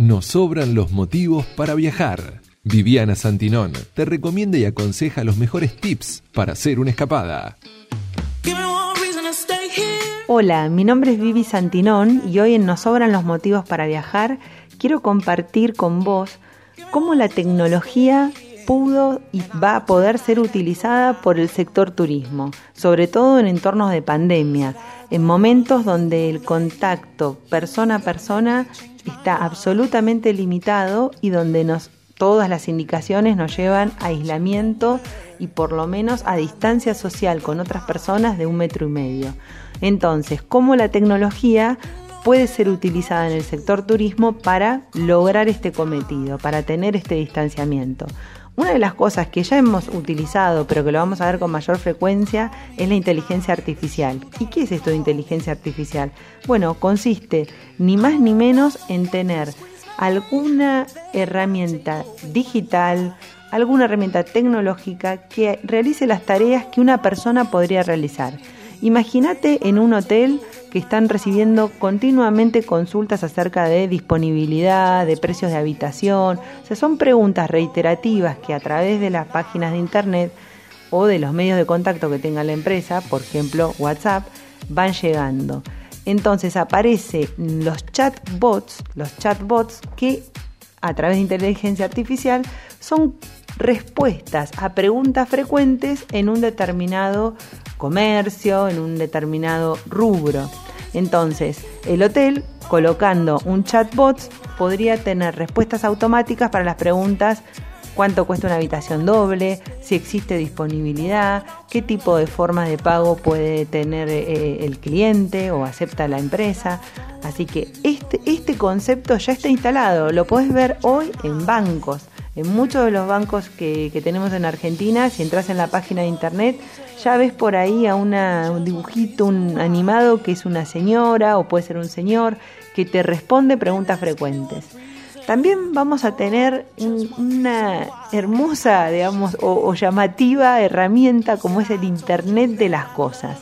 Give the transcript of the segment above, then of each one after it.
Nos sobran los motivos para viajar. Viviana Santinón te recomienda y aconseja los mejores tips para hacer una escapada. Hola, mi nombre es Vivi Santinón y hoy en Nos sobran los motivos para viajar quiero compartir con vos cómo la tecnología pudo y va a poder ser utilizada por el sector turismo, sobre todo en entornos de pandemia, en momentos donde el contacto persona a persona está absolutamente limitado y donde nos, todas las indicaciones nos llevan a aislamiento y por lo menos a distancia social con otras personas de un metro y medio. Entonces, ¿cómo la tecnología puede ser utilizada en el sector turismo para lograr este cometido, para tener este distanciamiento? Una de las cosas que ya hemos utilizado, pero que lo vamos a ver con mayor frecuencia, es la inteligencia artificial. ¿Y qué es esto de inteligencia artificial? Bueno, consiste ni más ni menos en tener alguna herramienta digital, alguna herramienta tecnológica que realice las tareas que una persona podría realizar. Imagínate en un hotel que están recibiendo continuamente consultas acerca de disponibilidad, de precios de habitación. O sea, son preguntas reiterativas que a través de las páginas de internet o de los medios de contacto que tenga la empresa, por ejemplo WhatsApp, van llegando. Entonces aparecen los chatbots, los chatbots que a través de inteligencia artificial son respuestas a preguntas frecuentes en un determinado comercio, en un determinado rubro. Entonces, el hotel, colocando un chatbot, podría tener respuestas automáticas para las preguntas cuánto cuesta una habitación doble, si existe disponibilidad, qué tipo de forma de pago puede tener eh, el cliente o acepta la empresa. Así que este, este concepto ya está instalado, lo puedes ver hoy en bancos. En muchos de los bancos que, tenemos en Argentina, si entras en la página de internet, ya ves por ahí a un dibujito, un animado que es una señora o puede ser un señor que te responde preguntas frecuentes. También vamos a tener una hermosa, digamos, o llamativa herramienta como es el Internet de las Cosas.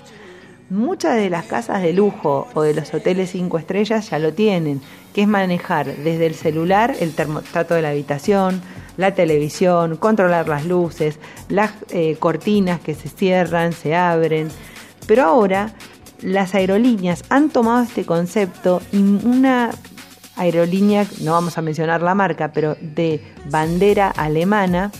Muchas de las casas de lujo o de los hoteles cinco estrellas ya lo tienen, que es manejar desde el celular el termostato de la habitación, la televisión, controlar las luces, las eh, cortinas que se cierran, se abren. Pero ahora las aerolíneas han tomado este concepto y una aerolínea, no vamos a mencionar la marca, pero de bandera alemana,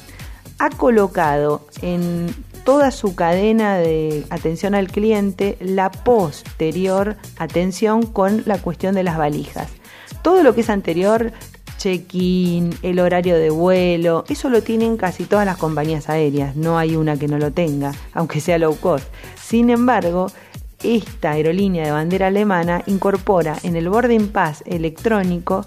ha colocado en toda su cadena de atención al cliente la posterior atención con la cuestión de las valijas. Todo lo que es anterior check-in, el horario de vuelo, eso lo tienen casi todas las compañías aéreas, no hay una que no lo tenga, aunque sea low cost. Sin embargo, esta aerolínea de bandera alemana incorpora en el boarding pass electrónico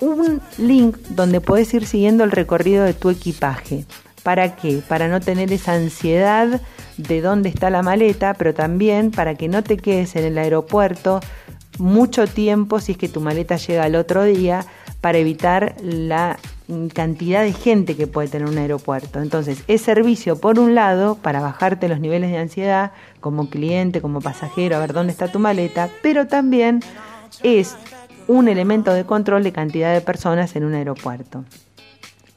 un link donde puedes ir siguiendo el recorrido de tu equipaje. ¿Para qué? Para no tener esa ansiedad de dónde está la maleta, pero también para que no te quedes en el aeropuerto mucho tiempo si es que tu maleta llega al otro día para evitar la cantidad de gente que puede tener un aeropuerto. Entonces, es servicio por un lado para bajarte los niveles de ansiedad como cliente, como pasajero, a ver dónde está tu maleta, pero también es un elemento de control de cantidad de personas en un aeropuerto.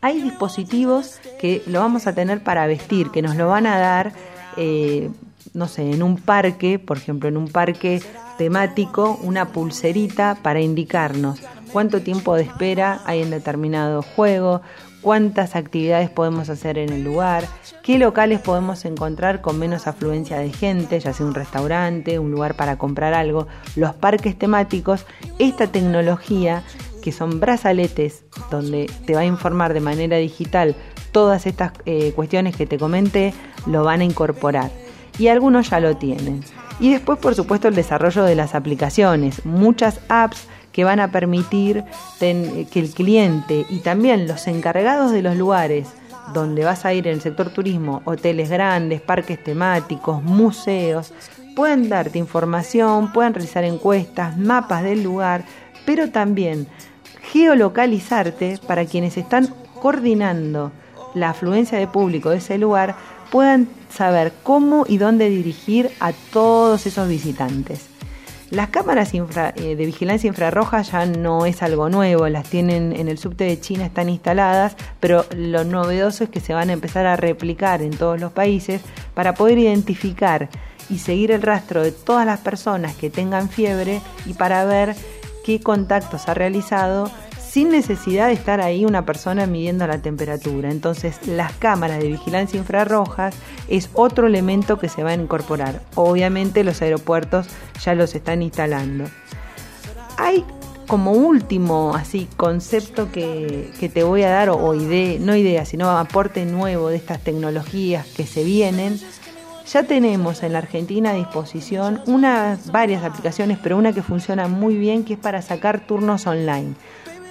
Hay dispositivos que lo vamos a tener para vestir, que nos lo van a dar, eh, no sé, en un parque, por ejemplo, en un parque temático, una pulserita para indicarnos cuánto tiempo de espera hay en determinado juego, cuántas actividades podemos hacer en el lugar, qué locales podemos encontrar con menos afluencia de gente, ya sea un restaurante, un lugar para comprar algo, los parques temáticos, esta tecnología que son brazaletes donde te va a informar de manera digital todas estas eh, cuestiones que te comenté, lo van a incorporar. Y algunos ya lo tienen. Y después, por supuesto, el desarrollo de las aplicaciones. Muchas apps que van a permitir que el cliente y también los encargados de los lugares donde vas a ir en el sector turismo, hoteles grandes, parques temáticos, museos, puedan darte información, puedan realizar encuestas, mapas del lugar, pero también geolocalizarte para quienes están coordinando la afluencia de público de ese lugar puedan saber cómo y dónde dirigir a todos esos visitantes. Las cámaras eh, de vigilancia infrarroja ya no es algo nuevo, las tienen en el subte de China, están instaladas, pero lo novedoso es que se van a empezar a replicar en todos los países para poder identificar y seguir el rastro de todas las personas que tengan fiebre y para ver qué contactos ha realizado sin necesidad de estar ahí una persona midiendo la temperatura. Entonces las cámaras de vigilancia infrarrojas es otro elemento que se va a incorporar. Obviamente los aeropuertos ya los están instalando. Hay como último así concepto que, te voy a dar, o, idea, no idea, sino aporte nuevo de estas tecnologías que se vienen, ya tenemos en la Argentina a disposición unas varias aplicaciones, pero una que funciona muy bien que es para sacar turnos online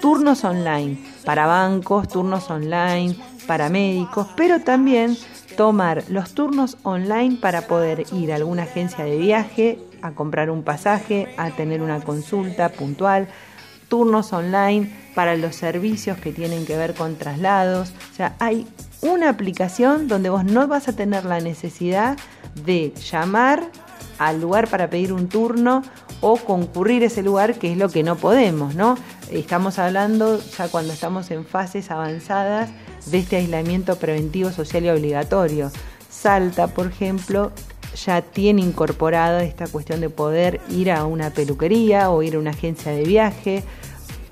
turnos online para bancos, turnos online para médicos, pero también tomar los turnos online para poder ir a alguna agencia de viaje, a comprar un pasaje, a tener una consulta puntual, turnos online para los servicios que tienen que ver con traslados. O sea, hay una aplicación donde vos no vas a tener la necesidad de llamar al lugar para pedir un turno o concurrir a ese lugar, que es lo que no podemos, ¿no? Estamos hablando ya cuando estamos en fases avanzadas de este aislamiento preventivo social y obligatorio. Salta, por ejemplo, ya tiene incorporada esta cuestión de poder ir a una peluquería o ir a una agencia de viaje,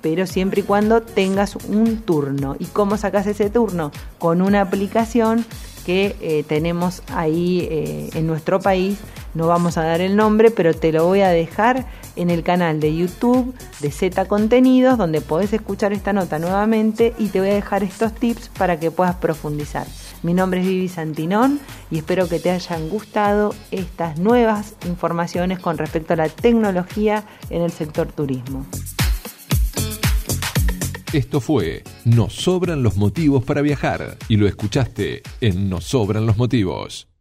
pero siempre y cuando tengas un turno. ¿Y cómo sacas ese turno? Con una aplicación que eh, tenemos ahí eh, en nuestro país. No vamos a dar el nombre, pero te lo voy a dejar en el canal de YouTube de Z Contenidos, donde podés escuchar esta nota nuevamente y te voy a dejar estos tips para que puedas profundizar. Mi nombre es Vivi Santinón y espero que te hayan gustado estas nuevas informaciones con respecto a la tecnología en el sector turismo. Esto fue Nos sobran los motivos para viajar y lo escuchaste en Nos sobran los motivos.